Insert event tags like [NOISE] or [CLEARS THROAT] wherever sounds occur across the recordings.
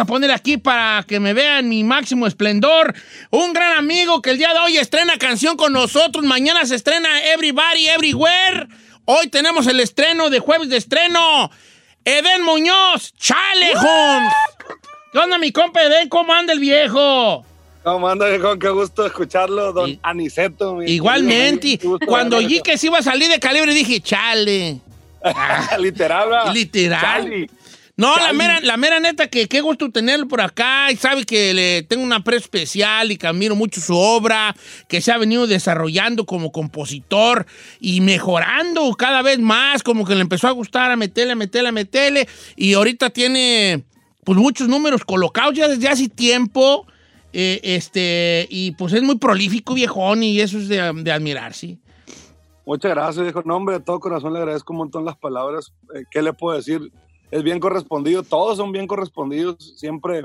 Deja poner aquí para que me vean mi máximo esplendor. Un gran amigo que el día de hoy estrena canción con nosotros. Mañana se estrena Everybody Everywhere. Hoy tenemos el estreno de jueves de estreno. Eden Muñoz, Chale Holmes. ¿Qué onda, mi compa Eden? ¿Cómo anda el viejo? ¿Cómo anda, viejo? Qué gusto escucharlo, don Y- Aniceto. mi Igualmente. querido, Cuando oí que se iba a salir de calibre, dije, chale. [LAUGHS] Literal. Literal. Charlie. No, la mera, la mera neta que qué gusto tenerlo por acá y sabe que le tengo un aprecio especial y que admiro mucho su obra, que se ha venido desarrollando como compositor y mejorando cada vez más, como que le empezó a gustar a meterle, a meterle, a meterle y ahorita tiene pues muchos números colocados ya desde hace tiempo eh, este y pues es muy prolífico viejón y eso es de, de admirar, sí. Muchas gracias, viejo. No, hombre, de todo corazón le agradezco un montón las palabras. Eh, ¿Qué le puedo decir? Es bien correspondido. Todos son bien correspondidos. Siempre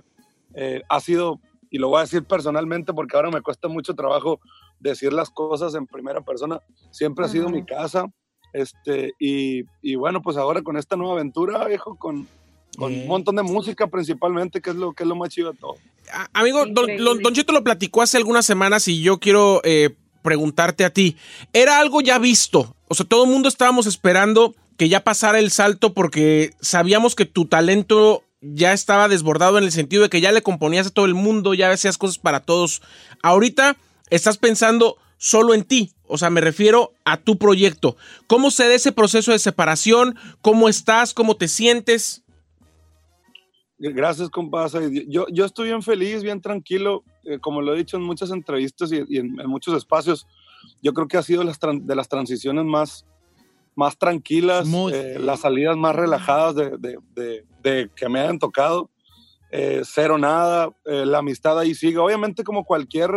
eh, ha sido, y lo voy a decir personalmente porque ahora me cuesta mucho trabajo decir las cosas en primera persona. Siempre ha sido mi casa. Este, y, y bueno, pues ahora con esta nueva aventura, viejo, con, con un montón de música principalmente, que es lo, que es lo más chido de todo. A- Amigo, don, don- don Cheto lo platicó hace algunas semanas y yo quiero eh, preguntarte a ti. ¿Era algo ya visto? O sea, todo el mundo estábamos esperando que ya pasara el salto porque sabíamos que tu talento ya estaba desbordado en el sentido de que ya le componías a todo el mundo, ya hacías cosas para todos. Ahorita estás pensando solo en ti, o sea, me refiero a tu proyecto. ¿Cómo se da ese proceso de separación? ¿Cómo estás? ¿Cómo te sientes? Gracias, compa. Said. Yo, yo estoy bien feliz, bien tranquilo. eh, como lo he dicho en muchas entrevistas y, en, muchos espacios, yo creo que ha sido de las transiciones más, más tranquilas, Muy- eh, las salidas más relajadas de, de- de- de que me hayan tocado. Eh, cero nada, eh, la amistad ahí sigue. Obviamente, como cualquier,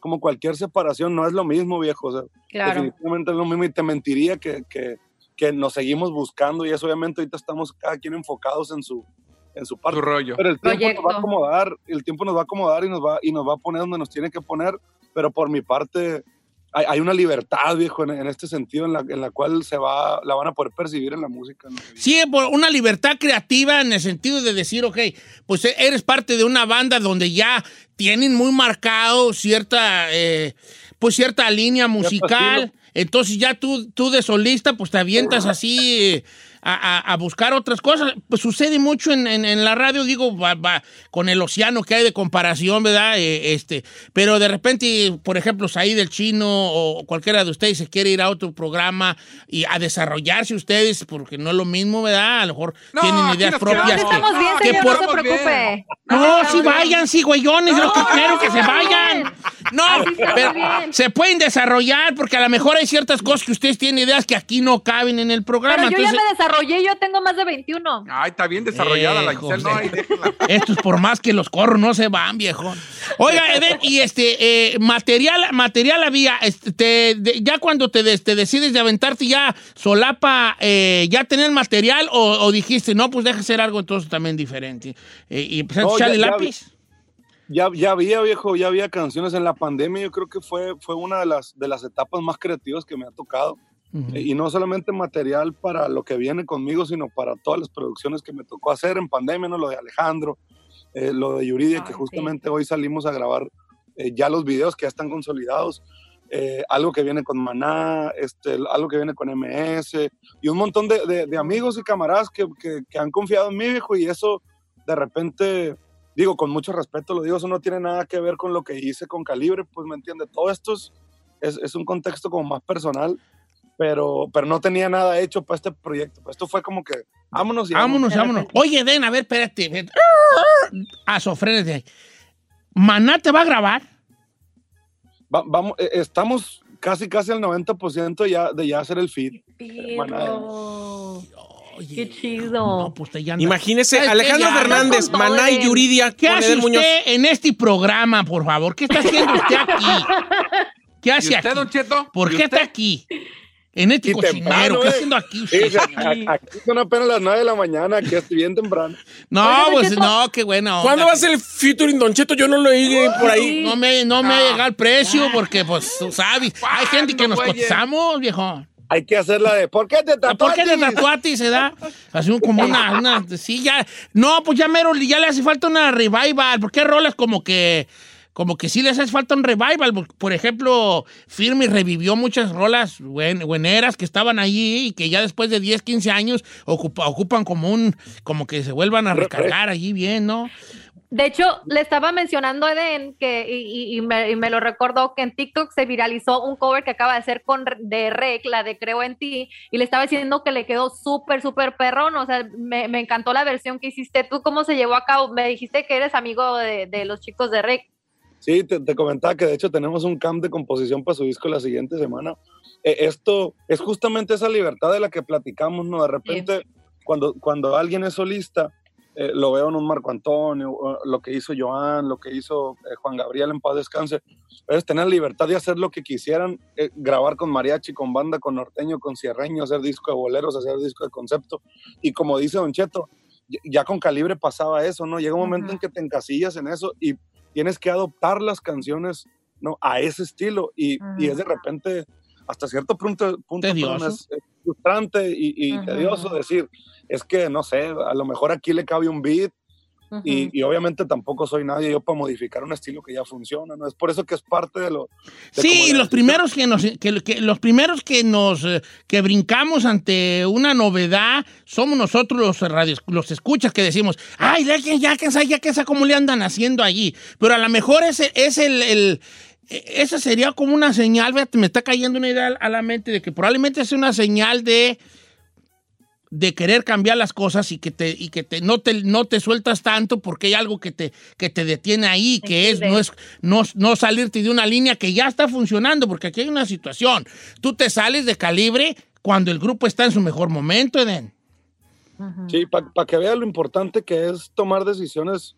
como cualquier separación, no es lo mismo, viejo. O sea, Claro. definitivamente es lo mismo y te mentiría que, que, que nos seguimos buscando y eso obviamente ahorita estamos cada quien enfocados en su, en su parte. Tu rollo. Pero el tiempo nos va Proyecto. a acomodar, el tiempo nos va a acomodar y nos va, y nos va a poner donde nos tiene que poner, pero por mi parte hay, hay una libertad, viejo, en, en este sentido, en la, en la cual se va, la van a poder percibir en la música. ¿no? Sí, por una libertad creativa en el sentido de decir, ok, pues eres parte de una banda donde ya tienen muy marcado cierta, eh, pues cierta línea musical. Entonces ya tú, tú de solista, pues te avientas así eh, a, a- a buscar otras cosas. Pues sucede mucho en, en- en la radio, digo, va- va, con el océano que hay de comparación, ¿verdad? Eh, este, pero de repente, por ejemplo, Saí del Chino o cualquiera de ustedes se quiere ir a otro programa y a desarrollarse ustedes, porque no es lo mismo, ¿verdad? A lo mejor No, tienen ideas propias. que- Estamos bien, que señor, por- no se preocupe. no, sí vayan, sí, güeyones, lo que quiero que se vayan. No, pero bien. se pueden desarrollar porque a lo mejor hay ciertas cosas que ustedes tienen ideas que aquí no caben en el programa. Pero yo ya Entonces, me desarrollé, yo tengo más de 21. Ay, está bien desarrollada la Giselle. No, ahí déjenla. estos por más que los corro no se van, viejo. Oiga, Eden, y este, eh, material, material había, este, te- de- ya cuando te, des- te decides de aventarte ya solapa, eh, ya tener material o, o dijiste, no, pues deja hacer algo entonces también diferente. Eh, y empezaste No, a echarle lápiz. Ya, ya había, viejo, ya había canciones en la pandemia. Yo creo que fue, fue una de las, de las etapas más creativas que me ha tocado. Y no solamente material para lo que viene conmigo, sino para todas las producciones que me tocó hacer en pandemia, ¿no? Lo de Alejandro, eh, lo de Yuridia, Ay, que sí. justamente hoy salimos a grabar eh, ya los videos que ya están consolidados, eh, algo que viene con Maná, este, algo que viene con MS, y un montón de, de- de amigos y camaradas que, que- que han confiado en mí, viejo, y eso de repente, digo, con mucho respeto lo digo, eso no tiene nada que ver con lo que hice con Calibre, pues me entiende, todo esto es, es, es un contexto como más personal, pero, pero no tenía nada hecho para este proyecto. Pues esto fue como que, vámonos y Vámonos, De vámonos. repente. Oye, Den, a ver, espérate. A sofrénate. ¿Maná te va a grabar? Va- vamos, eh, estamos casi, casi al 90% ya, de ya hacer el feed. Oye, Qué chido. No, pues te ya anda. Imagínese. Alejandro Ya, Fernández, Maná y. Yuridia, ¿Qué hace usted Muñoz. en este programa, por favor? ¿Qué está haciendo usted aquí? [LAUGHS] ¿Qué ¿Y hace usted, aquí? Don Cheto? ¿Por ¿Y qué usted? está aquí? En este Y cochinero. temprano, ¿Qué eh. haciendo aquí usted? aquí son apenas las 9 de la mañana, aquí estoy bien temprano. No, Oye, pues no, qué buena onda. ¿Cuándo va a ser el featuring Don Cheto? Yo no lo oí por ahí. No me, no me ha Ah. llegado el precio porque, pues, tú sabes, hay gente que nos cotizamos, viejo. Hay que hacer la de, ¿por qué te tatuaste? ¿Por qué te tatuaste y se da? Así como una, una, sí, ya, no, pues ya mero, ya le hace falta una revival, porque rolas como que, como que sí les hace falta un revival. Por ejemplo, Firme revivió muchas rolas buen- bueneras que estaban allí y que ya después de 10, 15 años ocupa- ocupan como un, como que se vuelvan a recargar allí bien, ¿no? De hecho, le estaba mencionando a Eden que, y, y- y me, y me lo recordó que en TikTok se viralizó un cover que acaba de hacer con de Rec, la de Creo en ti, y le estaba diciendo que le quedó súper, súper perrón. O sea, me, me encantó la versión que hiciste. ¿Tú cómo se llevó a cabo? Me dijiste que eres amigo de, de los chicos de Rec. Sí, te, te comentaba que de hecho tenemos un camp de composición para su disco la siguiente semana. Eh, esto es justamente esa libertad de la que platicamos, ¿no? De repente, cuando, cuando alguien es solista, eh, lo veo en un Marco Antonio, lo que hizo Joan, lo que hizo eh, Juan Gabriel en paz descanse, es tener libertad de hacer lo que quisieran, eh, grabar con mariachi, con banda, con norteño, con cierreño, hacer disco de boleros, hacer disco de concepto. Y como dice Don Cheto, ya- con calibre pasaba eso, ¿no? Llega un momento en que te encasillas en eso y tienes que adoptar las canciones ¿no? a ese estilo y, y es de repente hasta cierto punto, punto perdón, es, es frustrante y, tedioso decir, es que no sé, a lo mejor aquí le cabe un beat y, y obviamente tampoco soy nadie yo para modificar un estilo que ya funciona, ¿no? Es por eso que es parte de lo... de Sí, de- los primeros que nos, que, que- los primeros que nos, eh, que brincamos ante una novedad somos nosotros los radios, los escuchas que decimos, ay, ya que ya que ya que sabe cómo le andan haciendo allí. Pero a lo mejor ese es el, el- eh, esa sería como una señal, me está cayendo una idea a la mente de que probablemente es una señal de de querer cambiar las cosas y que te y que te no te no te sueltas tanto porque hay algo que te que te detiene ahí que es no es no, no salirte de una línea que ya está funcionando porque aquí hay una situación. Tú te sales de calibre cuando el grupo está en su mejor momento Eden. Sí, para que vea lo importante que es tomar decisiones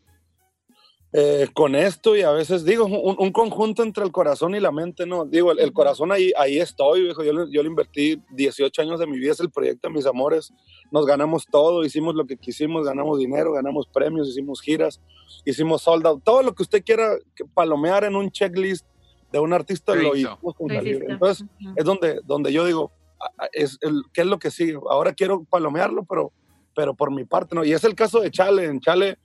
eh, con esto y a veces digo, un, un conjunto entre el corazón y la mente, ¿no? Digo, el, el corazón ahí, ahí estoy, viejo. Yo, le- yo le invertí 18 años de mi vida, es el proyecto de mis amores. Nos ganamos todo, hicimos lo que quisimos, ganamos dinero, ganamos premios, hicimos giras, hicimos sold out. Todo lo que usted quiera que palomear en un checklist de un artista Lo hicimos con. Entonces, es donde, donde yo digo, es el, ¿qué es lo que sigue? Ahora quiero palomearlo, pero, pero por mi parte, ¿no? Y es el caso de Chale. En Chale,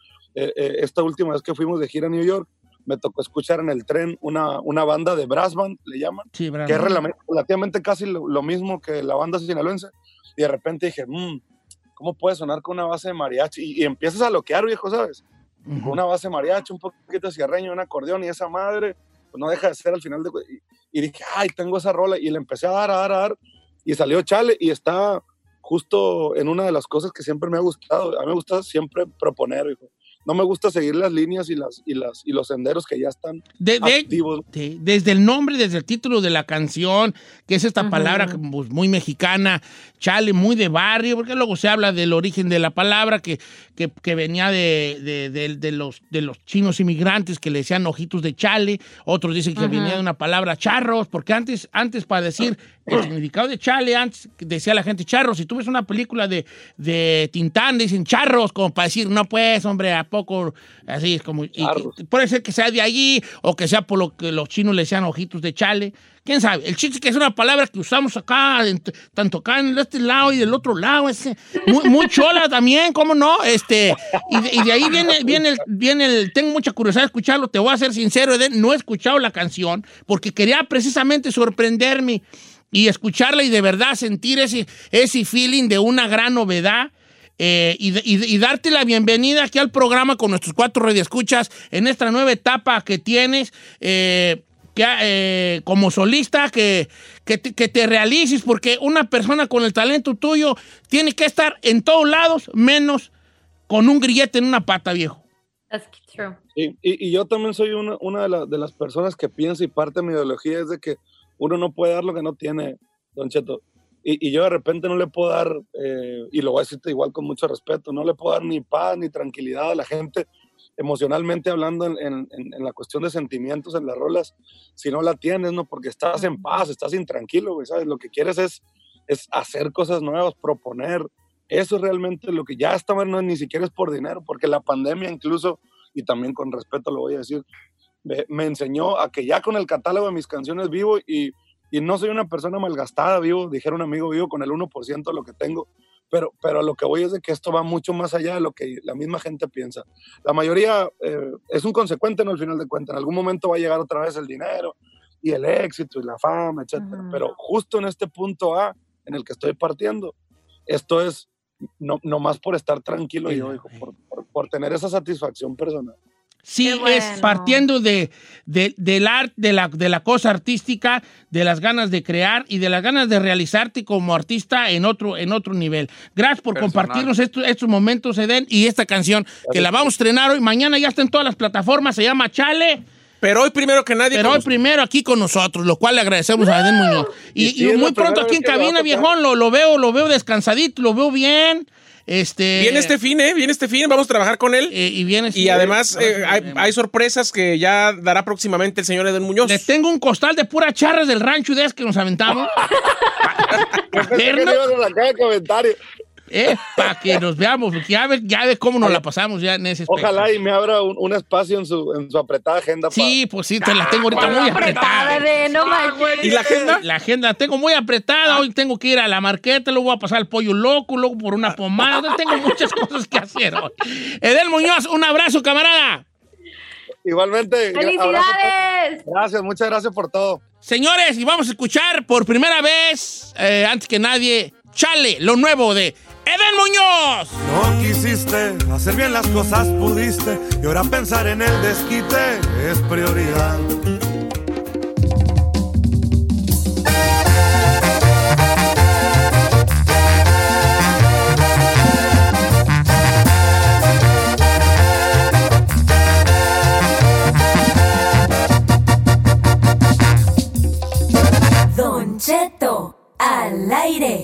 eh, eh, esta última vez que fuimos de gira a New York, me tocó escuchar en el tren una, una banda de brass band, le llaman, sí que es rela- relativamente casi lo, lo mismo que la banda sinaloense. Y de repente dije, "Mm, ¿cómo puede sonar con una base de mariachi? Y, y empiezas a loquear, viejo, ¿sabes? Ujú. Con una base de mariachi, un poquito cierreño, un acordeón y esa madre, pues no deja de ser al final de... Y, y dije, ay, tengo esa rola. Y le empecé a dar, a dar, a dar. Y salió Chale y está justo en una de las cosas que siempre me ha gustado. A mí me gusta siempre proponer, viejo. No me gusta seguir las líneas y, las, y, las, y los senderos que ya están De- de- activos. Desde el nombre, desde el título de la canción, que es esta palabra pues, muy mexicana, chale, muy de barrio, porque luego se habla del origen de la palabra que, que, que venía de, de- de- de los, de los chinos inmigrantes que le decían ojitos de chale, otros dicen que venía de una palabra charros, porque antes, antes para decir el [CLEARS THROAT] significado de chale, antes decía la gente charros, si tú ves una película de, de Tintán, dicen charros, como para decir, no pues, hombre, poco así es como... y- Claro. y puede ser que sea de allí o que sea por lo que los chinos le decían ojitos de chale. ¿Quién sabe? El chiste que es una palabra que usamos acá, tanto acá en este lado y del otro lado. Es muy, muy chola también, ¿cómo no? Este, y, de, y de ahí viene, viene, el, viene el... Tengo mucha curiosidad de escucharlo. Te voy a ser sincero, Eden, no he escuchado la canción porque quería precisamente sorprenderme y escucharla y de verdad sentir ese, ese feeling de una gran novedad. Eh, y, darte la bienvenida aquí al programa con nuestros cuatro radioescuchas en esta nueva etapa que tienes eh, que, eh, como solista, que, que, te, que te realices, porque una persona con el talento tuyo tiene que estar en todos lados, menos con un grillete en una pata, viejo. That's true. Y, y- y yo también soy una, una de, la- de las personas que piensa y parte de mi ideología es de que uno no puede dar lo que no tiene, Don Cheto. Y, y yo de repente no le puedo dar, eh, y lo voy a decirte igual con mucho respeto, no le puedo dar ni paz ni tranquilidad a la gente emocionalmente hablando en, en- en- la cuestión de sentimientos en las rolas, si no la tienes, ¿no? Porque estás en paz, estás intranquilo, güey, ¿sabes? Lo que quieres es, es hacer cosas nuevas, proponer. Eso es realmente lo que ya está, no, ni siquiera es por dinero, porque la pandemia incluso, y también con respeto lo voy a decir, me, me enseñó a que ya con el catálogo de mis canciones vivo y, y no soy una persona malgastada, vivo, dijera un amigo, vivo con el 1% de lo que tengo, pero, pero a lo que voy es de que esto va mucho más allá de lo que la misma gente piensa. La mayoría eh, es un consecuente, ¿no? Al final de cuentas, en algún momento va a llegar otra vez el dinero y el éxito y la fama, etcétera. Ujú. Pero justo en este punto A en el que estoy partiendo, esto es no, no más por estar tranquilo yo, hijo, por, por, por tener esa satisfacción personal. Sí, bueno. es partiendo de, de- del arte, de la, de la cosa artística, de las ganas de crear y de las ganas de realizarte como artista en otro, en otro nivel. Gracias por Personal. compartirnos estos, estos momentos, Eden, y esta canción que la vamos a estrenar hoy. Mañana ya está en todas las plataformas, se llama Chale. Pero hoy primero que nadie. Pero hoy primero aquí con nosotros, lo cual le agradecemos a Eden Muñoz. Y, Y y muy pronto aquí en cabina, viejón, lo, lo veo, lo veo descansadito, lo veo bien. Este, Viene este fin, ¿eh? Viene este fin, vamos a trabajar con él. eh, y viene y además eh, hay, hay sorpresas que ya dará próximamente el señor Eden Muñoz. Les tengo un costal de puras charras del rancho de esas que nos aventamos. [LAUGHS] Eh, para que nos veamos, porque ya ve, ya ve cómo nos la pasamos ya en ese aspecto. Ojalá y me abra un, un espacio en su, en su apretada agenda. Sí, pues sí, te la tengo ahorita Ponlo muy apretada, apretada. de no manches. ¿Y la agenda? La agenda la tengo muy apretada. Hoy tengo que ir a la marqueta, luego voy a pasar el pollo loco, luego por una pomada. Tengo muchas cosas que hacer hoy. Edel Muñoz, un abrazo, camarada. Igualmente. ¡Felicidades! Gracias, muchas gracias por todo. Señores, y vamos a escuchar por primera vez, eh, antes que nadie, Chale, lo nuevo de Eden Muñoz. No quisiste hacer bien las cosas, pudiste. Y ahora pensar en el desquite es prioridad. Don Cheto, al aire.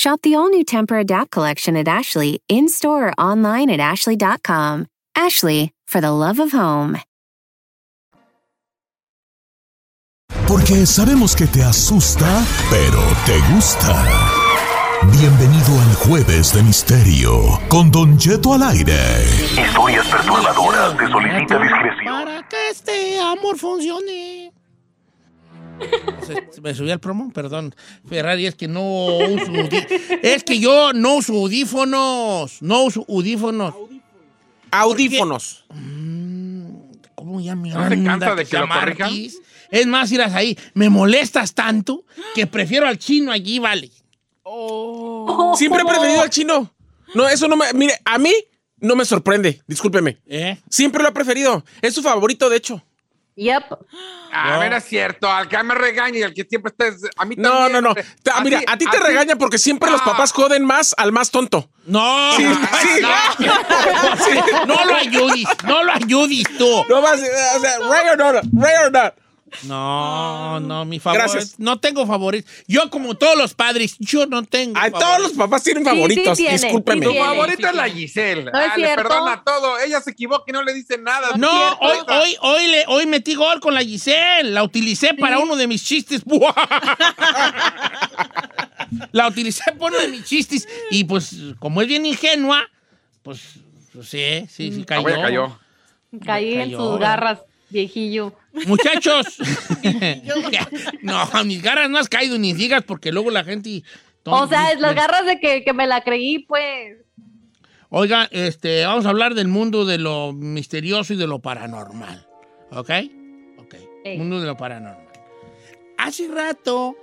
Shop the all new Temper Adapt collection at Ashley in store or online at ashley.com. Ashley, for the love of home. Porque sabemos que te asusta, pero te gusta. Bienvenido al Jueves de Misterio con Don Cheto al aire. Historias perturbadoras te solicita discreción. Para que este amor funcione. Me subí al promo, perdón. Ferrari, es que no uso. Es que yo no uso audífonos. No uso audífonos. Audífonos. ¿Cómo ya me ¿No cansa de se que lo corrijan? Es más, irás ahí. Me molestas tanto que prefiero al chino allí, vale. Siempre he preferido al chino. No, eso no me. Mire, a mí no me sorprende. Discúlpeme. ¿Eh? Siempre lo he preferido. Es su favorito, de hecho. Yep. A ver, es cierto, al que me regaña y al que siempre estés. A mí No, también. no, no. Ta- Mira, a ti te regañan porque siempre los papás joden más al más tonto. No, Sí, sí. [LAUGHS] no, no lo ayudes, no lo ayudes tú. No vas, o sea, right or not, right or not. No, no, mi favorito. Gracias. No tengo favoritos. Yo, como todos los padres, yo no tengo. Ay, todos favoritos. los papás tienen Sí, sí favoritos. tiene, Discúlpeme. sí Tu tiene. favorita es la Giselle. No es ah, le cierto. perdona todo. Ella se equivoca y no le dice nada. No, hoy, hoy, hoy, le, hoy metí gol con la Giselle. La utilicé para uno de mis chistes. [LAUGHS] la utilicé para uno de mis chistes. Y pues, como es bien ingenua, pues, pues sí, sí, sí Ah, cayó. güey, cayó. Caí en cayó, sus ¿verdad? garras, viejillo. Muchachos, [LAUGHS] [LAUGHS] no, mis garras no has caído ni digas porque luego la gente. O sea, es las garras de que, que me la creí, pues. Oiga, este, vamos a hablar del mundo de lo misterioso y de lo paranormal. ¿Ok? Ok. Ey. Mundo de lo paranormal. Hace rato,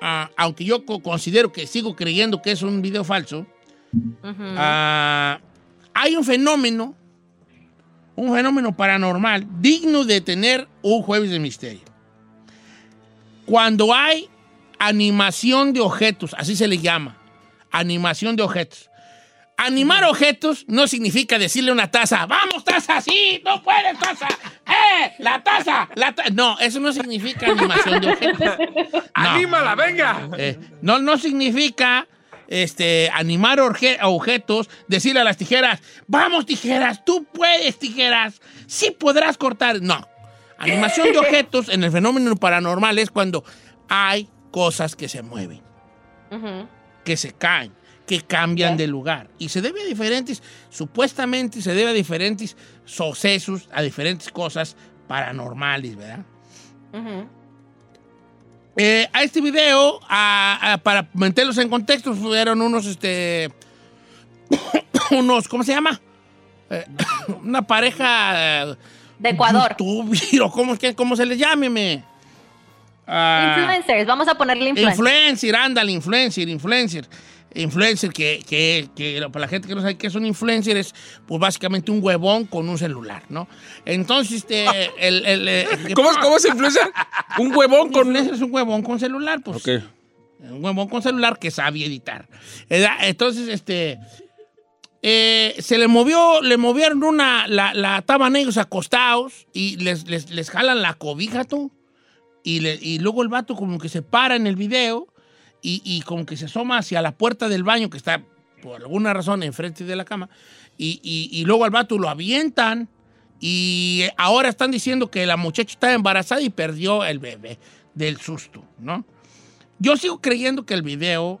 ah, aunque yo co- considero que sigo creyendo que es un video falso, ah, hay un fenómeno, un fenómeno paranormal digno de tener un jueves de misterio. Cuando hay animación de objetos, así se le llama, animación de objetos. Animar objetos no significa decirle a una taza, vamos taza, sí, no puedes taza, eh, la taza, la taza. No, eso no significa animación de objetos. [LAUGHS] No. ¡Anímala, venga! Eh, no, no significa este, animar objetos, decirle a las tijeras, vamos tijeras, tú puedes tijeras, sí podrás cortar. No. Animación de [LAUGHS] objetos en el fenómeno paranormal es cuando hay cosas que se mueven, que se caen, que cambian de lugar. Y se debe a diferentes, supuestamente se debe a diferentes sucesos, a diferentes cosas paranormales, ¿verdad? Eh, a este video, a- a- para meterlos en contexto, fueron unos, este, [COUGHS] unos, ¿cómo se llama? Eh, [COUGHS] una pareja... eh, De Ecuador. [LAUGHS] o ¿cómo, se les llame? me? Ah, Influencers, vamos a ponerle influencers. influencer, ándale, influencer, influencer. Influencer, que, que, que para la gente que no sabe qué es un influencer, es pues básicamente un huevón con un celular, ¿no? Entonces, este, [LAUGHS] el, el, eh, ¿Cómo, ¿Cómo es influencer? Un huevón con. influencer es un huevón con celular, pues. Ok. Un huevón con celular que sabe editar. Entonces, este. eh, se le movió, le movieron una, la, la estaban ellos acostados y les, les, les jalan la cobija, tú. Y, le- y luego el vato como que se para en el video y, y como que se asoma hacia la puerta del baño que está por alguna razón enfrente de la cama. Y, y- y luego al vato lo avientan y ahora están diciendo que la muchacha está embarazada y perdió el bebé del susto, ¿no? Yo sigo creyendo que el video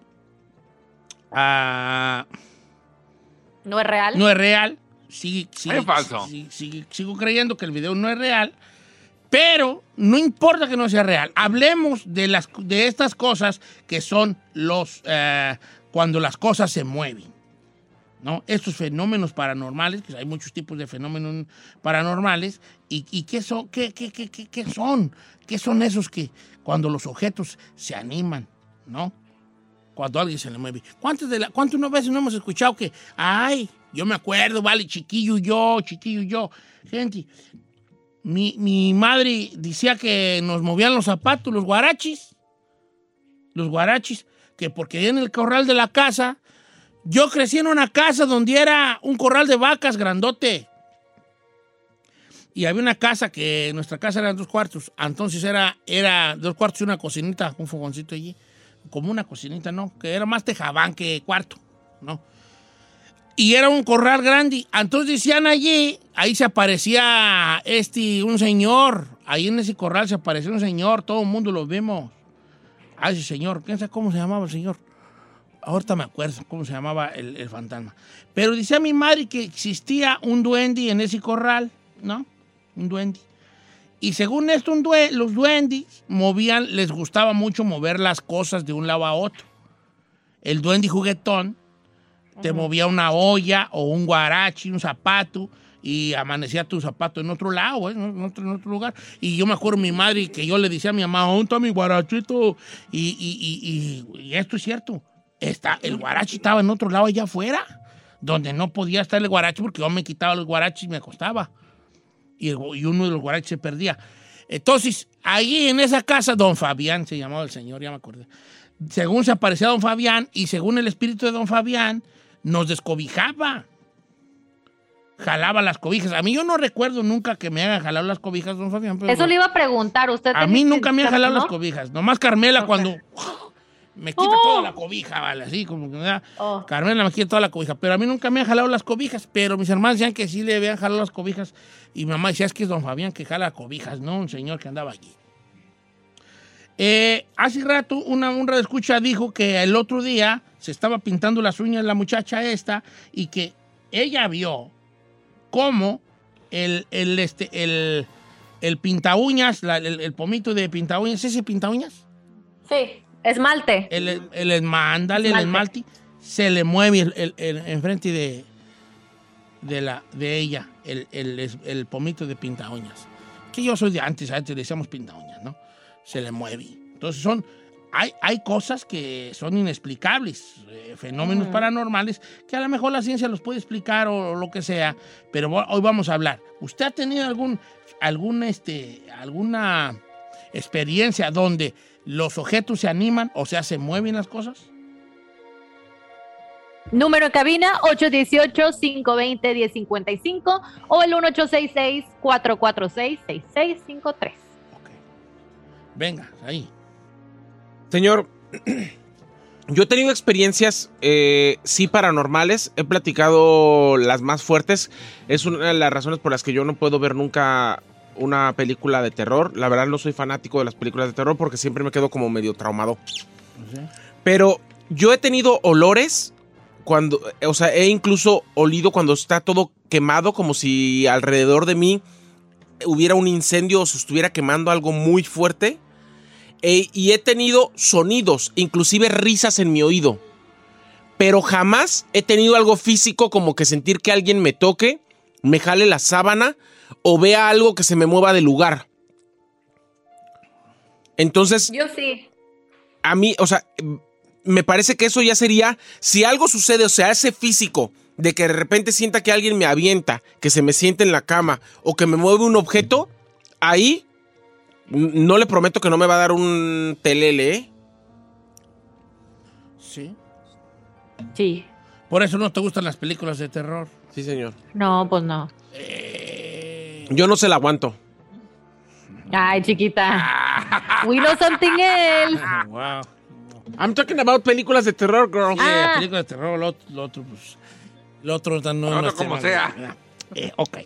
ah, No es real. no es real. Sí, sí, Es falso. sí, sí, sigo creyendo que el video no es real. Pero no importa que no sea real. Hablemos de, las, de estas cosas que son los. eh, cuando las cosas se mueven. ¿no? Estos fenómenos paranormales, que hay muchos tipos de fenómenos paranormales, ¿y, y qué, son, qué, qué, qué, qué, son? ¿Qué son esos que cuando los objetos se animan, ¿no? Cuando alguien se le mueve. ¿Cuántas, ¿Cuántas veces no hemos escuchado que, ay, yo me acuerdo, vale, chiquillo yo, chiquillo yo? Gente, mi, mi madre decía que nos movían los zapatos, los guarachis, los guarachis, que porque en el corral de la casa yo crecí en una casa donde era un corral de vacas grandote. Y había una casa que nuestra casa eran dos cuartos. Entonces era, era dos cuartos y una cocinita, un fogoncito allí. Como una cocinita, ¿no? Que era más tejabán que cuarto, ¿no? Y era un corral grande. Entonces decían allí, ahí se aparecía este, un señor. Ahí en ese corral se apareció un señor. Todo el mundo lo vimos. Ah, ese señor. ¿Quién sabe cómo se llamaba el señor? Ahorita me acuerdo cómo se llamaba el, fantasma. Pero decía mi madre que existía un duende en ese corral, ¿no? Un duende. Y según esto, un due- los duendes movían, les gustaba mucho mover las cosas de un lado a otro. El duende juguetón te movía una olla o un guarachi, un zapato, y amanecía tu zapato en otro lado, ¿eh? en, otro, en otro lugar. Y yo me acuerdo mi madre que yo le decía a mi mamá, ¿dónde mi guarachito? Y, y- y- y- y esto es cierto. Está, el guarachi estaba en otro lado allá afuera, donde no podía estar el guarachi porque yo me quitaba los guarachis y me acostaba. Y, el- y uno de los guarachis se perdía. Entonces, ahí en esa casa, don Fabián se llamaba el señor, ya me acordé. Según se aparecía don Fabián y según el espíritu de don Fabián, nos descobijaba. Jalaba las cobijas. A mí yo no recuerdo nunca que me hagan jalar las cobijas, don Fabián. pero- Eso le iba a preguntar. ¿Usted a mí nunca me han jalado ¿no? las cobijas. Nomás Carmela cuando me quita Oh. toda la cobija, ¿vale? Así como que me da. Oh. Carmela me quita toda la cobija. Pero a mí nunca me han jalado las cobijas. Pero mis hermanos decían que sí le habían jalado las cobijas. Y mamá decía, es que es don Fabián que jala cobijas, no un señor que andaba allí. Eh, hace rato una, un escucha dijo que el otro día se estaba pintando las uñas la muchacha esta y que ella vio cómo el, el, este, el, el pinta uñas, la- el, el pomito de pinta uñas, ¿ese pinta uñas? Sí, esmalte. El, el, el esmándale, el Esmalte. esmalte, se le mueve el, enfrente de, de, la, de ella, el, el, es- el pomito de pinta uñas. Que yo soy de antes, antes le decíamos pinta uñas. Se le mueve. Entonces son, hay, hay cosas que son inexplicables, eh, fenómenos Ujú. paranormales, que a lo mejor la ciencia los puede explicar o, lo que sea, pero hoy vamos a hablar. ¿Usted ha tenido algún, algún, este, alguna experiencia donde los objetos se animan, o sea, se mueven las cosas? Número en cabina 818-520-1055 o el 1866-446-6653. Venga, ahí. Señor, [CLEARS THROAT] yo he tenido experiencias, eh, sí, paranormales. He platicado las más fuertes. Es una de las razones por las que yo no puedo ver nunca una película de terror. La verdad no soy fanático de las películas de terror porque siempre me quedo como medio traumado. Pero yo he tenido olores cuando, o sea, he incluso olido cuando está todo quemado, como si alrededor de mí hubiera un incendio o se estuviera quemando algo muy fuerte. E- y he tenido sonidos, inclusive risas en mi oído. Pero jamás he tenido algo físico como que sentir que alguien me toque, me jale la sábana o vea algo que se me mueva de lugar. Entonces, Yo sí. a mí, o sea, me parece que eso ya sería, si algo sucede, o sea, ese físico, de que de repente sienta que alguien me avienta, que se me siente en la cama o que me mueve un objeto, ahí no le prometo que no me va a dar un telele, ¿eh? Sí. Sí. Por eso no te gustan las películas de terror. Sí, señor. No, pues no. Yo no se la aguanto. Ay, chiquita. [LAUGHS] We know something else. wow. I'm talking about películas de terror, girl. Sí, la película de terror, lo, lo otro, pues. Lo otro no, no es como sea. Eh, ok.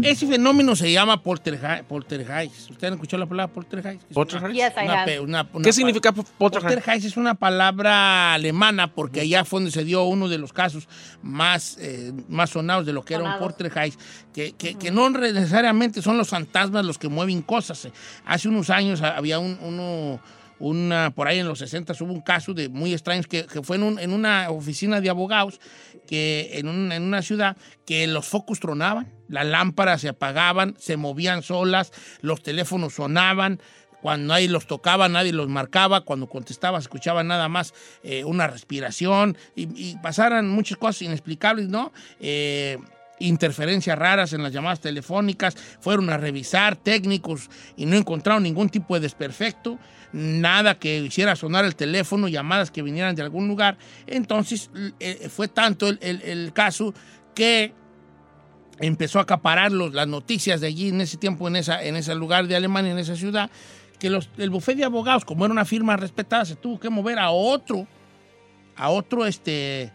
Ese fenómeno se llama poltergeist. poltergeist. ¿Ustedes han escuchado la palabra poltergeist? Es Poltergeist. Yes, I una have. pe- una- una ¿Qué significa po- poltergeist? Poltergeist es una palabra alemana porque allá fue donde se dio uno de los casos más, eh, más sonados de lo que era un Sonados. poltergeist, que, que- que no necesariamente son los fantasmas los que mueven cosas. Hace unos años había un, uno, una, por ahí en los 60 hubo un caso de muy extraños que, fue en, un- en una oficina de abogados que en, un- en una ciudad que los focos tronaban, las lámparas se apagaban, se movían solas, los teléfonos sonaban, cuando nadie los tocaba, nadie los marcaba, cuando contestaba escuchaba nada más eh, una respiración y, y pasaran muchas cosas inexplicables, ¿no? Eh, interferencias raras en las llamadas telefónicas, fueron a revisar técnicos y no encontraron ningún tipo de desperfecto, nada que hiciera sonar el teléfono, llamadas que vinieran de algún lugar. Entonces eh, fue tanto el, el- caso que empezó a acaparar los- las noticias de allí en ese tiempo, en, esa, en ese lugar de Alemania, en esa ciudad, que los, el bufete de abogados, como era una firma respetada, se tuvo que mover a otro, a otro, este,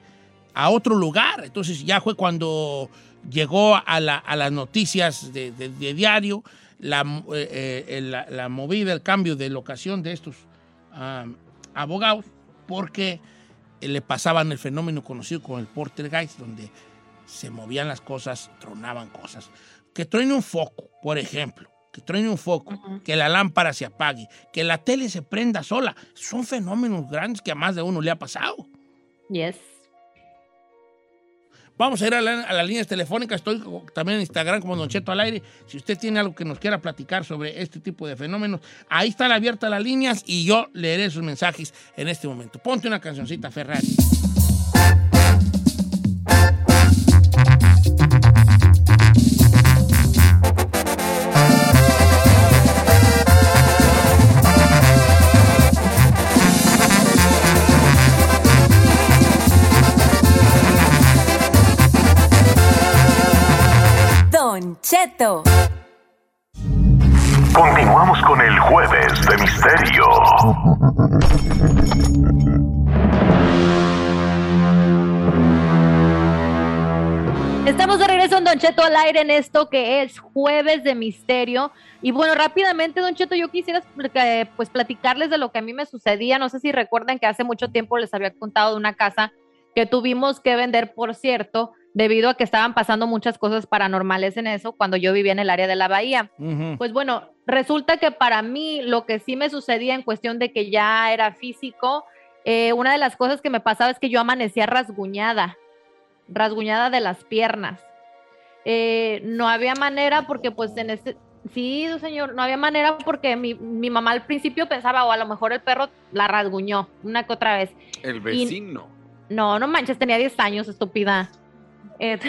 a otro lugar. Entonces ya fue cuando llegó a, la- a las noticias de- de diario la, eh, eh, la, la movida, el cambio de locación de estos ah, abogados, porque eh, le pasaban el fenómeno conocido como el poltergeist, donde se movían las cosas, tronaban cosas. Que truene un foco, por ejemplo, que truene un foco, que la lámpara se apague, que la tele se prenda sola. Son fenómenos grandes que a más de uno le ha pasado. Yes. Vamos a ir a, la- a las líneas telefónicas. Estoy también en Instagram como Don Cheto al aire. Si usted tiene algo que nos quiera platicar sobre este tipo de fenómenos, ahí están abiertas las líneas y yo leeré sus mensajes en este momento. Ponte una cancioncita, Ferrari. Cheto. Continuamos con el Jueves de Misterio. Estamos de regreso en Don Cheto al aire en esto que es Jueves de Misterio. Y bueno, rápidamente, Don Cheto, yo quisiera eh, pues platicarles de lo que a mí me sucedía. No sé si recuerdan que hace mucho tiempo les había contado de una casa que tuvimos que vender, por cierto, debido a que estaban pasando muchas cosas paranormales en eso cuando yo vivía en el área de la bahía. Pues bueno, resulta que para mí lo que sí me sucedía en cuestión de que ya era físico, eh, una de las cosas que me pasaba es que yo amanecía rasguñada, rasguñada de las piernas. Eh, no había manera porque pues en este, sí, señor, no había manera porque mi, mi mamá al principio pensaba, o a lo mejor el perro la rasguñó una que otra vez. El vecino. No, no manches, tenía 10 años, estúpida. Eh,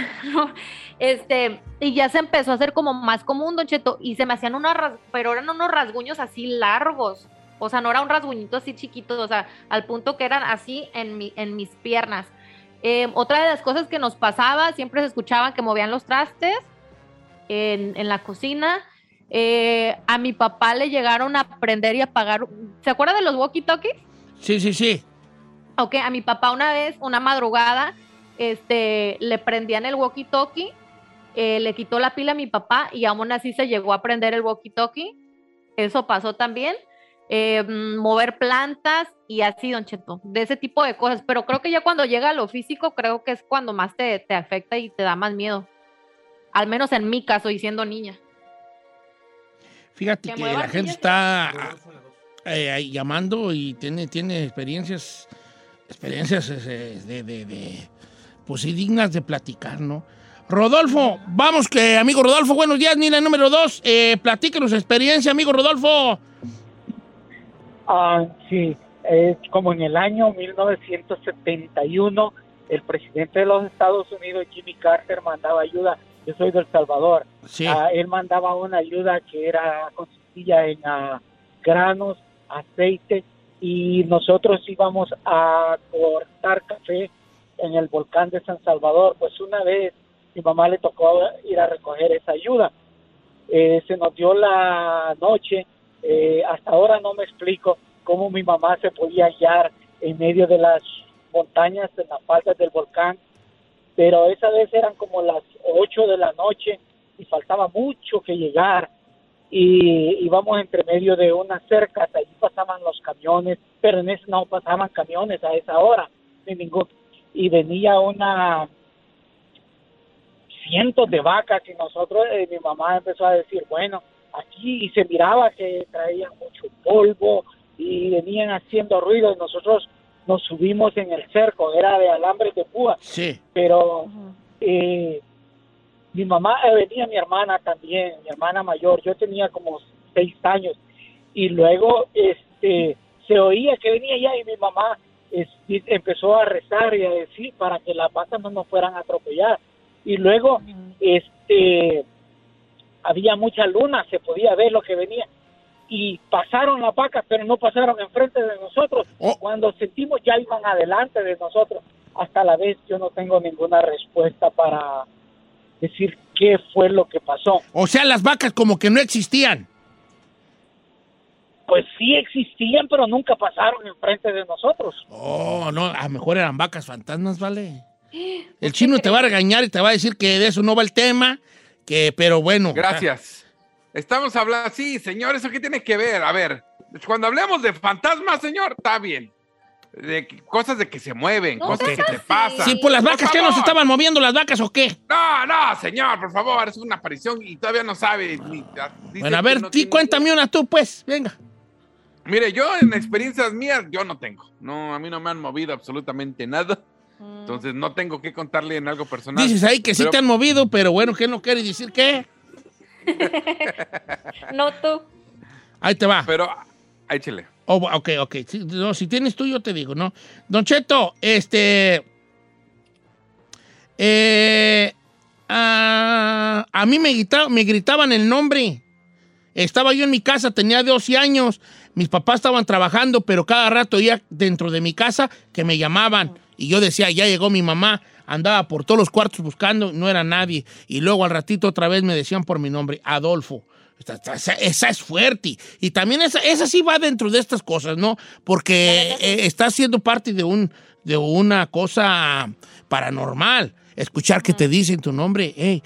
[LAUGHS] este, y ya se empezó a hacer como más común, Don Cheto, y se me hacían unos, pero eran unos rasguños así largos. O sea, no era un rasguñito así chiquito, o sea, al punto que eran así en, mi, en mis piernas. Eh, otra de las cosas que nos pasaba, siempre se escuchaban que movían los trastes en, en la cocina. Eh, a mi papá le llegaron a prender y apagar. ¿Se acuerda de los walkie-talkies? Sí, sí, sí. Ok, a mi papá una vez, una madrugada, este, le prendían el walkie-talkie, eh, le quitó la pila a mi papá y aún así se llegó a prender el walkie-talkie. Eso pasó también. Eh, mover plantas y así, don Cheto, de ese tipo de cosas. Pero creo que ya cuando llega a lo físico, creo que es cuando más te, te afecta y te da más miedo. Al menos en mi caso, y siendo niña. Fíjate Que la gente está eh, ahí llamando y tiene, tiene experiencias, experiencias eh, de, de- de, pues sí, dignas de platicar, ¿no? Rodolfo, vamos que, amigo Rodolfo, buenos días, mira, número dos, eh, platíquenos su experiencia, amigo Rodolfo. Ah, sí, es como en el año 1971, el presidente de los Estados Unidos, Jimmy Carter, mandaba ayuda. Yo soy del Salvador. Sí. Ah, él mandaba una ayuda que era consistía en ah, granos, aceite y nosotros íbamos a cortar café en el volcán de San Salvador. Pues una vez mi mamá le tocó ir a recoger esa ayuda. Eh, se nos dio la noche. eh, hasta ahora no me explico cómo mi mamá se podía hallar en medio de las montañas, en las faldas del volcán. Pero esa vez eran como las 8 de la noche y faltaba mucho que llegar y íbamos entre medio de unas cercas, ahí pasaban los camiones, pero en ese no pasaban camiones a esa hora, ni ningún. Y venía una cientos de vacas y nosotros, eh, mi mamá empezó a decir, bueno, aquí y se miraba que traían mucho polvo y venían haciendo ruido. Y nosotros nos subimos en el cerco, era de alambre de púa, Sí. pero eh, mi mamá, eh, venía mi hermana también, mi hermana mayor, yo tenía como seis años. Y luego este se oía que venía ya y mi mamá empezó a rezar y a decir para que las vacas no nos fueran a atropellar y luego este había mucha luna, se podía ver lo que venía y pasaron las vacas, pero no pasaron enfrente de nosotros. Cuando sentimos ya iban adelante de nosotros. Hasta la vez yo no tengo ninguna respuesta para decir qué fue lo que pasó. O sea, las vacas como que no existían. Pues sí existían, pero nunca pasaron enfrente de nosotros. Oh, no, a lo mejor eran vacas fantasmas, ¿vale? [GASPS] El chino te va a regañar y te va a decir que de eso no va el tema, que, pero bueno. Gracias. Estamos hablando, sí, señor, ¿eso qué tiene que ver? A ver, cuando hablemos de fantasmas, señor, está bien. De cosas de que se mueven, cosas que te pasan. Sí, pues las vacas, ¿qué no se favor. estaban moviendo las vacas o qué? No, no, señor, por favor, es una aparición y todavía no sabe. ni- Bueno, a ver, no cuéntame una tú, pues, venga. Mire, yo en experiencias mías, yo no tengo. No, a mí no me han movido absolutamente nada. Entonces no tengo que contarle en algo personal. Dices ahí que sí Pero- te han movido, pero bueno, ¿qué no quiere decir qué? [LAUGHS] No tú. Ahí te va. Pero, échele. Oh, ok, ok. No, si tienes tú, yo te digo, ¿no? Don Cheto, este. eh, ah, a mí me, grita- me gritaban el nombre. Estaba yo en mi casa, tenía 12 años. Mis papás estaban trabajando, pero cada rato ya dentro de mi casa que me llamaban. Y yo decía, ya llegó mi mamá. Andaba por todos los cuartos buscando, no era nadie. Y luego al ratito otra vez me decían por mi nombre, Adolfo. Esa, esa es fuerte. Y también esa, esa sí va dentro de estas cosas, ¿no? Porque eh, está siendo parte de, un, de una cosa paranormal. Escuchar que te dicen tu nombre, hey,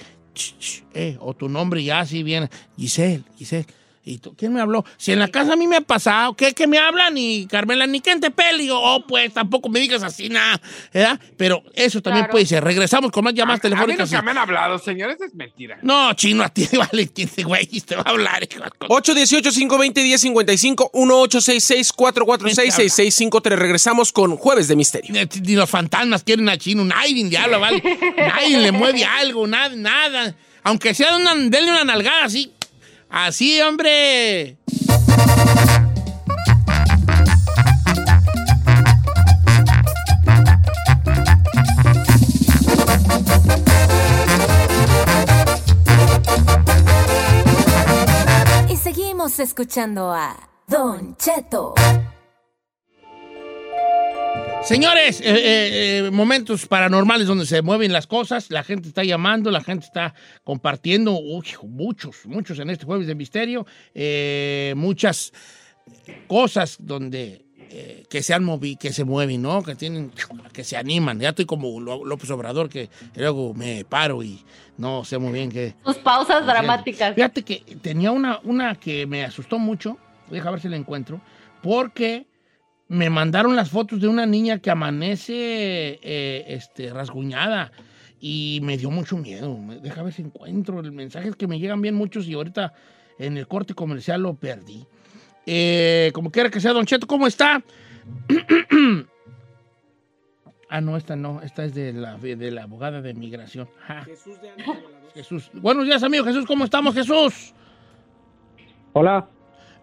eh, o tu nombre ya así viene, Giselle, Giselle. ¿Y tú, quién me habló? Si en la casa a mí me ha pasado, ¿qué? Que me hablan y Carmela, ni que te pele. Digo, oh, pues tampoco me digas así nada, ¿verdad? Pero eso también Claro. puede ser. Regresamos con más llamadas A mí telefónicas. nunca me han hablado, señor, eso es mentira. No, chino, a ti [LAUGHS] vale, ¿quién te, güey, te va a hablar? hijo de- 818-520-1055, 1866-446-6653. Regresamos con Jueves de Misterio. Ni los fantasmas quieren a chino, nadie diablo, vale. [LAUGHS] nadie le mueve algo, nada, nada. Aunque sea una, denle una nalgada así. Así, hombre. Y seguimos escuchando a Don Cheto. Señores, eh, eh, eh, momentos paranormales donde se mueven las cosas, la gente está llamando, la gente está compartiendo, uy, muchos, muchos en este jueves de misterio, eh, muchas cosas donde que se han movido, que se mueven, ¿no? Que tienen, que se animan. Ya estoy como Ló- López Obrador, que luego me paro y no sé muy bien qué. Sus pausas dramáticas. Fíjate que tenía una, una que me asustó mucho, deja ver si la encuentro, porque me mandaron las fotos de una niña que amanece eh, este, rasguñada y me dio mucho miedo. Me- Deja ver si encuentro el mensaje, es que me llegan bien muchos y ahorita en el corte comercial lo perdí. Eh, como quiera que sea, Don Cheto, ¿cómo está? [CLEARS THROAT] ah, no, esta no, esta es de la, de la abogada de migración. Ja. Jesús. Buenos días, amigo Jesús, ¿cómo estamos, Jesús? Hola.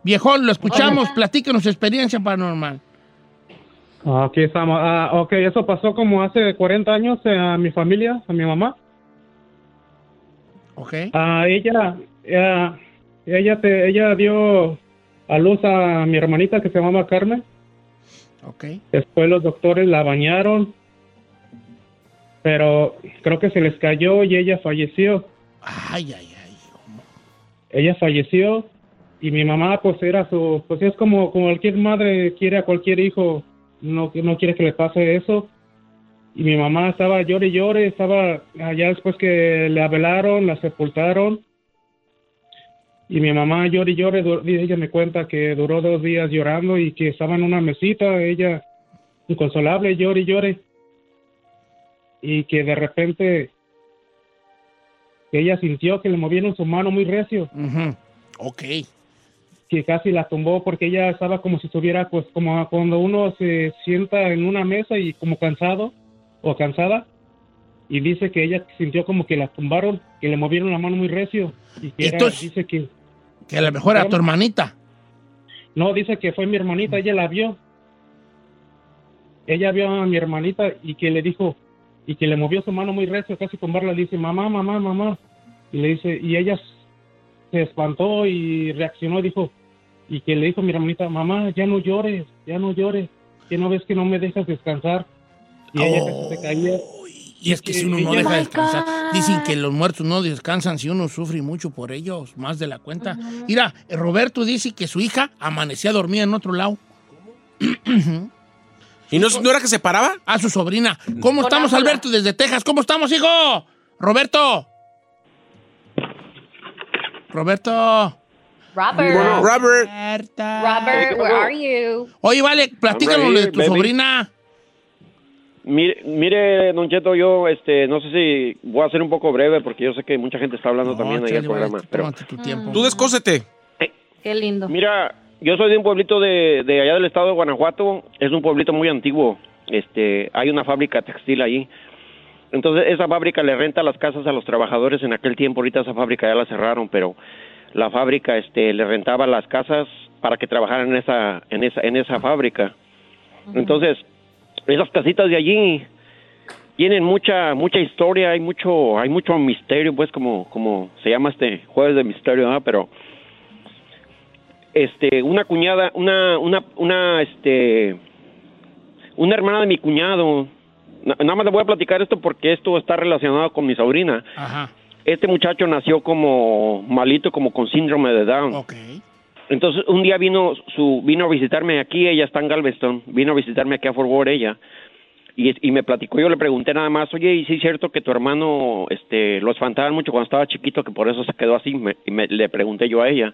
Viejón, lo escuchamos, platíquenos su experiencia paranormal. Aquí estamos. Ah, ok, eso pasó como hace 40 años eh, a mi familia, a mi mamá. Ok. Ah, ella, ella, ella, te, ella dio a luz a mi hermanita que se llama Carmen. Ok. Después los doctores la bañaron, pero creo que se les cayó y ella falleció. Ay, ay, ay. Ella falleció y mi mamá pues era su, pues es como, como cualquier madre quiere a cualquier hijo, no, no quiere que le pase eso. y mi mamá estaba llore y llore, estaba allá después que le hablaron, la sepultaron. Y mi mamá llore y llore, ella me cuenta que duró dos días llorando y que estaba en una mesita, ella inconsolable, llore y llore. Y que de repente ella sintió que le movieron su mano muy recio. Ok. Que casi la tumbó porque ella estaba como si estuviera, pues como cuando uno se sienta en una mesa y como cansado o cansada. Y dice que ella sintió como que la tumbaron, que le movieron la mano muy recio. Y que era- dice que... Que a lo mejor era tu hermanita. No, dice que fue mi hermanita, ella la vio. Ella vio a mi hermanita y que le dijo, y que le movió su mano muy recio, casi tumbarla, le dice, mamá, mamá, mamá. Y le dice, y ella se espantó y reaccionó, dijo, y que le dijo a mi hermanita, mamá, ya no llores, ya no llores, que no ves que no me dejas descansar. Y ella casi se caía. Y es que si uno no deja descansar, dicen que los muertos no descansan si uno sufre mucho por ellos, más de la cuenta. Mira, eh, Roberto dice que su hija amanecía dormida en otro lado. [CLEARS THROAT] ¿Y no, no era que se paraba? A su sobrina. ¿Cómo estamos, Alberto, desde Texas? ¿Cómo estamos, hijo? Roberto. Roberto. Robert. Robert. Robert, where are you? Oye, vale, platícanos de tu baby. sobrina. Mire, mire, Don Cheto, yo este, no sé si voy a ser un poco breve porque yo sé que mucha gente está hablando también ahí en el programa. vale, Pero, tu tiempo. Tú descósete. Qué lindo. mira, yo soy de un pueblito de, de allá del estado de Guanajuato. Es un pueblito muy antiguo. Este, hay una fábrica textil ahí. Entonces, esa fábrica le renta las casas a los trabajadores en aquel tiempo. Ahorita esa fábrica ya la cerraron, pero la fábrica este, le rentaba las casas para que trabajaran en esa, en esa, en esa fábrica. Entonces, esas casitas de allí tienen mucha mucha historia, hay mucho hay mucho misterio, pues como como se llama este jueves de misterio, ¿verdad? Pero este una cuñada, una una una este una hermana de mi cuñado, nada más le voy a platicar esto porque esto está relacionado con mi sobrina. Ajá. Este muchacho nació como malito, como con síndrome de Down. Entonces un día vino su vino a visitarme aquí, ella está en Galveston, vino a visitarme aquí a Fort Worth ella y, y me platicó, yo le pregunté nada más, oye, ¿y sí es cierto que tu hermano este lo espantaban mucho cuando estaba chiquito que por eso se quedó así? Me- y me, le pregunté yo a ella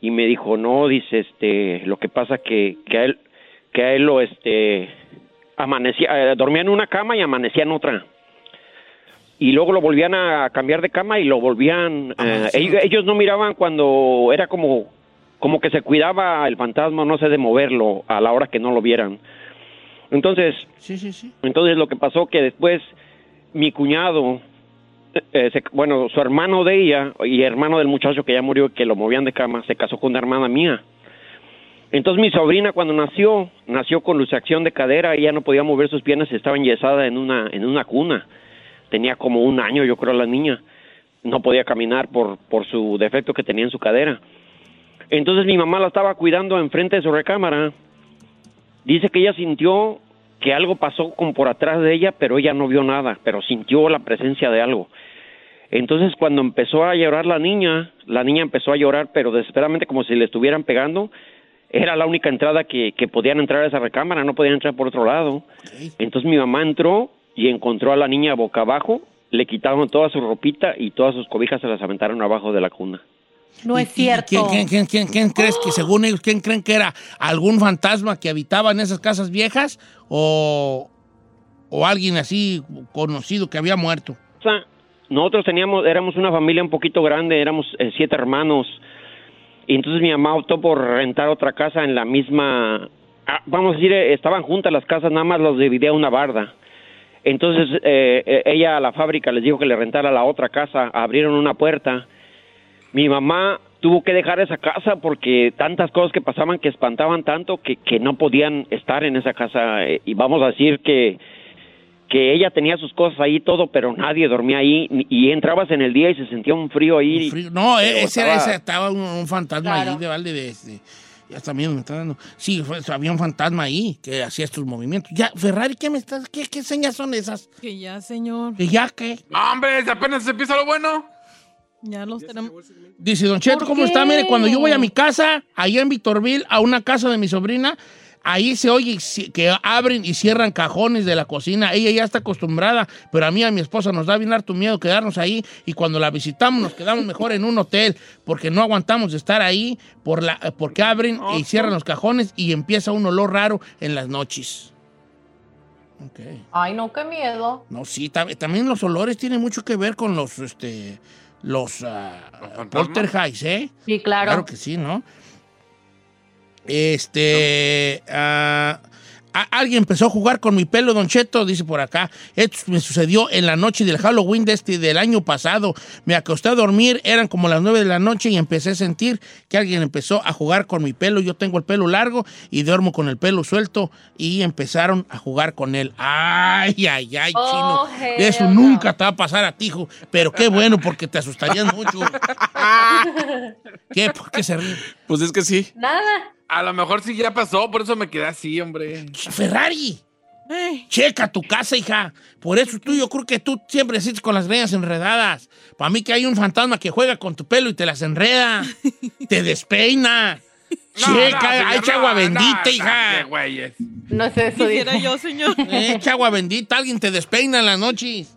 y me dijo, no, dice, este, lo que pasa que, que a él que a él lo este amanecía, eh, dormía en una cama y amanecía en otra. Y luego lo volvían a cambiar de cama y lo volvían eh, ellos, ellos no miraban cuando era como como que se cuidaba el fantasma no sé de moverlo a la hora que no lo vieran. Entonces Sí, sí, sí. entonces lo que pasó que después mi cuñado eh, se- bueno su hermano de ella y hermano del muchacho que ya murió que lo movían de cama se casó con una hermana mía entonces mi sobrina cuando nació nació con luxación de cadera ella no podía mover sus piernas estaba enyesada en una en una cuna. Tenía como un año yo creo la niña. No podía caminar por por su defecto que tenía en su cadera. Entonces mi mamá la estaba cuidando enfrente de su recámara. Dice que ella sintió que algo pasó como por atrás de ella pero ella no vio nada pero sintió la presencia de algo. Entonces cuando empezó a llorar la niña la niña empezó a llorar pero desesperadamente como si le estuvieran pegando era la única entrada que, que podían entrar a esa recámara, no podían entrar por otro lado. Entonces mi mamá entró y encontró a la niña boca abajo, le quitaron toda su ropita y todas sus cobijas se las aventaron abajo de la cuna. No es ¿Y cierto. ¿Quién, quién, quién, quién, quién crees que, según ellos, quién creen que era? ¿Algún fantasma que habitaba en esas casas viejas o, o alguien así conocido que había muerto? O sea, nosotros teníamos, éramos una familia un poquito grande, éramos eh, siete hermanos. Y entonces mi mamá optó por rentar otra casa en la misma, ah, vamos a decir, eh, estaban juntas las casas, nada más los dividía una barda. Entonces eh, eh, ella a la fábrica les dijo que le rentara la otra casa, abrieron una puerta. Mi mamá tuvo que dejar esa casa porque tantas cosas que pasaban que espantaban tanto que, que no podían estar en esa casa. eh, y vamos a decir que que ella tenía sus cosas ahí todo, pero nadie dormía ahí y entrabas en el día y se sentía un frío ahí. No, Pero ese era, estaba- ese estaba un, un fantasma Claro. ahí de balde de, de- ya también me está dando. Sí, fue- había un fantasma ahí que hacía estos movimientos. Ya, Ferrari, ¿qué me estás? ¿Qué, qué señas son esas? Que ya, señor. ¿Que ya qué? No, hombre, apenas se empieza lo bueno. Ya los tenemos. Dice Don Cheto, ¿Por ¿cómo qué? está? Mire, cuando yo voy a mi casa, allá en Victorville, a una casa de mi sobrina, ahí se oye que abren y cierran cajones de la cocina. Ella ya está acostumbrada, pero a mí y a mi esposa nos da bien harto miedo quedarnos ahí y cuando la visitamos nos quedamos mejor en un hotel porque no aguantamos de estar ahí por la, porque abren y cierran los cajones y empieza un olor raro en las noches. Ay, no, qué miedo. No, sí, tam- también los olores tienen mucho que ver con los, este, los ah, poltergeist, ¿eh? Sí, claro. Claro que sí, ¿no? Este. ah, a- alguien empezó a jugar con mi pelo, Don Cheto, dice por acá. Esto me sucedió en la noche del Halloween de este, del año pasado. Me acosté a dormir, eran como las 9 de la noche y empecé a sentir que alguien empezó a jugar con mi pelo. Yo tengo el pelo largo y duermo con el pelo suelto y empezaron a jugar con él. Ay, ay, ay, Oh, chino. Eso nunca te va a pasar a ti, hijo. Pero qué bueno, porque te asustarías mucho. [LAUGHS] ¿Qué? ¿Por qué se ríe? Pues es que sí. Nada. A lo mejor sí ya pasó, por eso me quedé así, hombre. Ferrari. Checa tu casa, hija. Por eso tú, yo creo que tú siempre sientes con las greñas enredadas. Para mí que hay un fantasma que juega con tu pelo y te las enreda. [LAUGHS] te despeina. No, no, Checa, señor, echa no, agua no, bendita, no, hija. qué güeyes. No es eso, Quisiera dijo. yo, señor. Echa agua bendita, alguien te despeina en las noches.